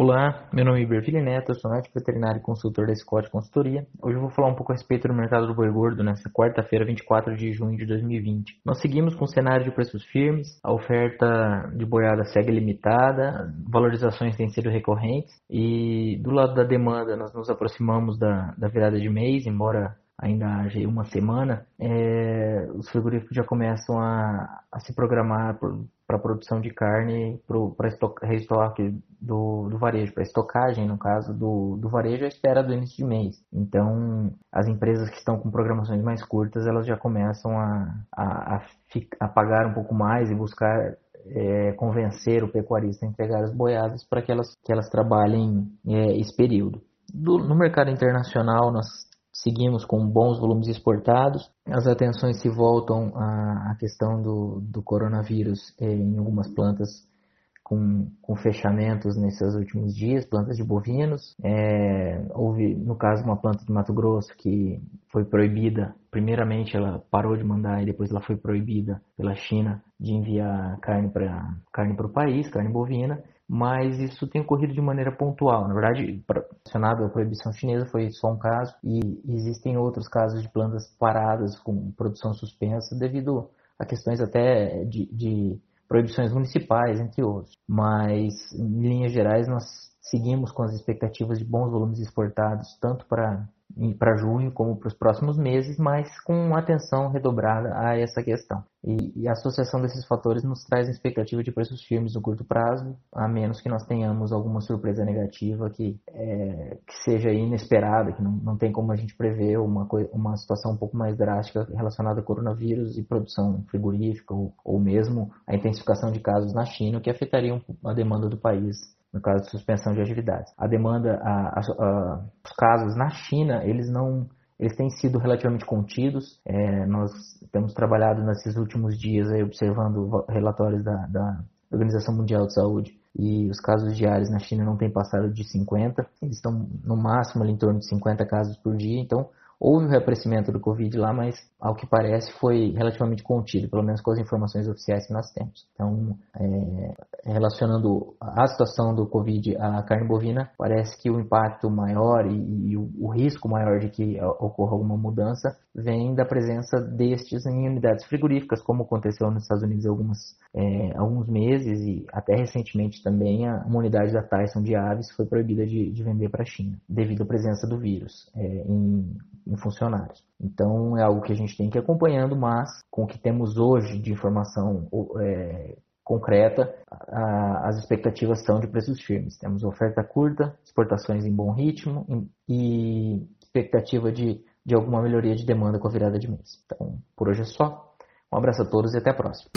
Olá, meu nome é Iberville Neto, sou médico veterinário e consultor da Scott Consultoria. Hoje eu vou falar um pouco a respeito do mercado do boi gordo nessa quarta-feira, 24 de junho de 2020. Nós seguimos com o cenário de preços firmes, a oferta de boiada segue limitada, valorizações têm sido recorrentes e do lado da demanda nós nos aproximamos da, da virada de mês, embora ainda haja uma semana, é, os frigoríficos já começam a, a se programar para a produção de carne para reestoque do, do varejo, para estocagem, no caso do, do varejo, à espera do início de mês. Então, as empresas que estão com programações mais curtas, elas já começam a, a, a, a pagar um pouco mais e buscar é, convencer o pecuarista a entregar as boiadas para que elas, que elas trabalhem é, esse período. Do, no mercado internacional, nós seguimos com bons volumes exportados. As atenções se voltam à, questão do, do coronavírus eh, em algumas plantas com, com, fechamentos nesses últimos dias, plantas de bovinos. É, houve, no caso, uma planta de Mato Grosso que foi proibida. Primeiramente, ela parou de mandar e depois ela foi proibida pela China de enviar carne para carne o país, carne bovina mas isso tem ocorrido de maneira pontual. Na verdade, relacionado à proibição chinesa foi só um caso e existem outros casos de plantas paradas com produção suspensa devido a questões até de, de proibições municipais, entre outros. Mas, em linhas gerais, nós seguimos com as expectativas de bons volumes exportados, tanto para para junho como para os próximos meses, mas com atenção redobrada a essa questão. E, e, a associação desses fatores nos traz expectativa de preços firmes no curto prazo, a menos que nós tenhamos alguma surpresa negativa que, é, que seja inesperada, que não, não tem como a gente prever uma, uma situação um pouco mais drástica relacionada ao coronavírus e produção frigorífica, ou, ou mesmo a intensificação de casos na China, que afetariam a demanda do país no caso de suspensão de atividades. A demanda, a, a, os casos na China, eles não, eles têm sido relativamente contidos. É, nós temos trabalhado nesses últimos dias aí, observando relatórios da, da Organização Mundial de Saúde e os casos diários na China não têm passado de 50. Eles estão no máximo ali em torno de 50 casos por dia. Então, Houve o reaparecimento do Covid lá, mas ao que parece foi relativamente contido, pelo menos com as informações oficiais que nós temos. Então, é, relacionando a situação do Covid à carne bovina, parece que o impacto maior e, e o, o, risco maior de que ocorra alguma mudança vem da presença destes em unidades frigoríficas, como aconteceu nos Estados Unidos há algumas, é, alguns meses e até recentemente também a, uma unidade da Tyson de aves foi proibida de, de vender para a China, devido à presença do vírus é, em em funcionários. Então é algo que a gente tem que ir acompanhando, mas com o que temos hoje de informação é, concreta, a, as expectativas são de preços firmes. Temos oferta curta, exportações em bom ritmo e expectativa de, de alguma melhoria de demanda com a virada de mês. Então, por hoje é só. Um abraço a todos e até a próxima.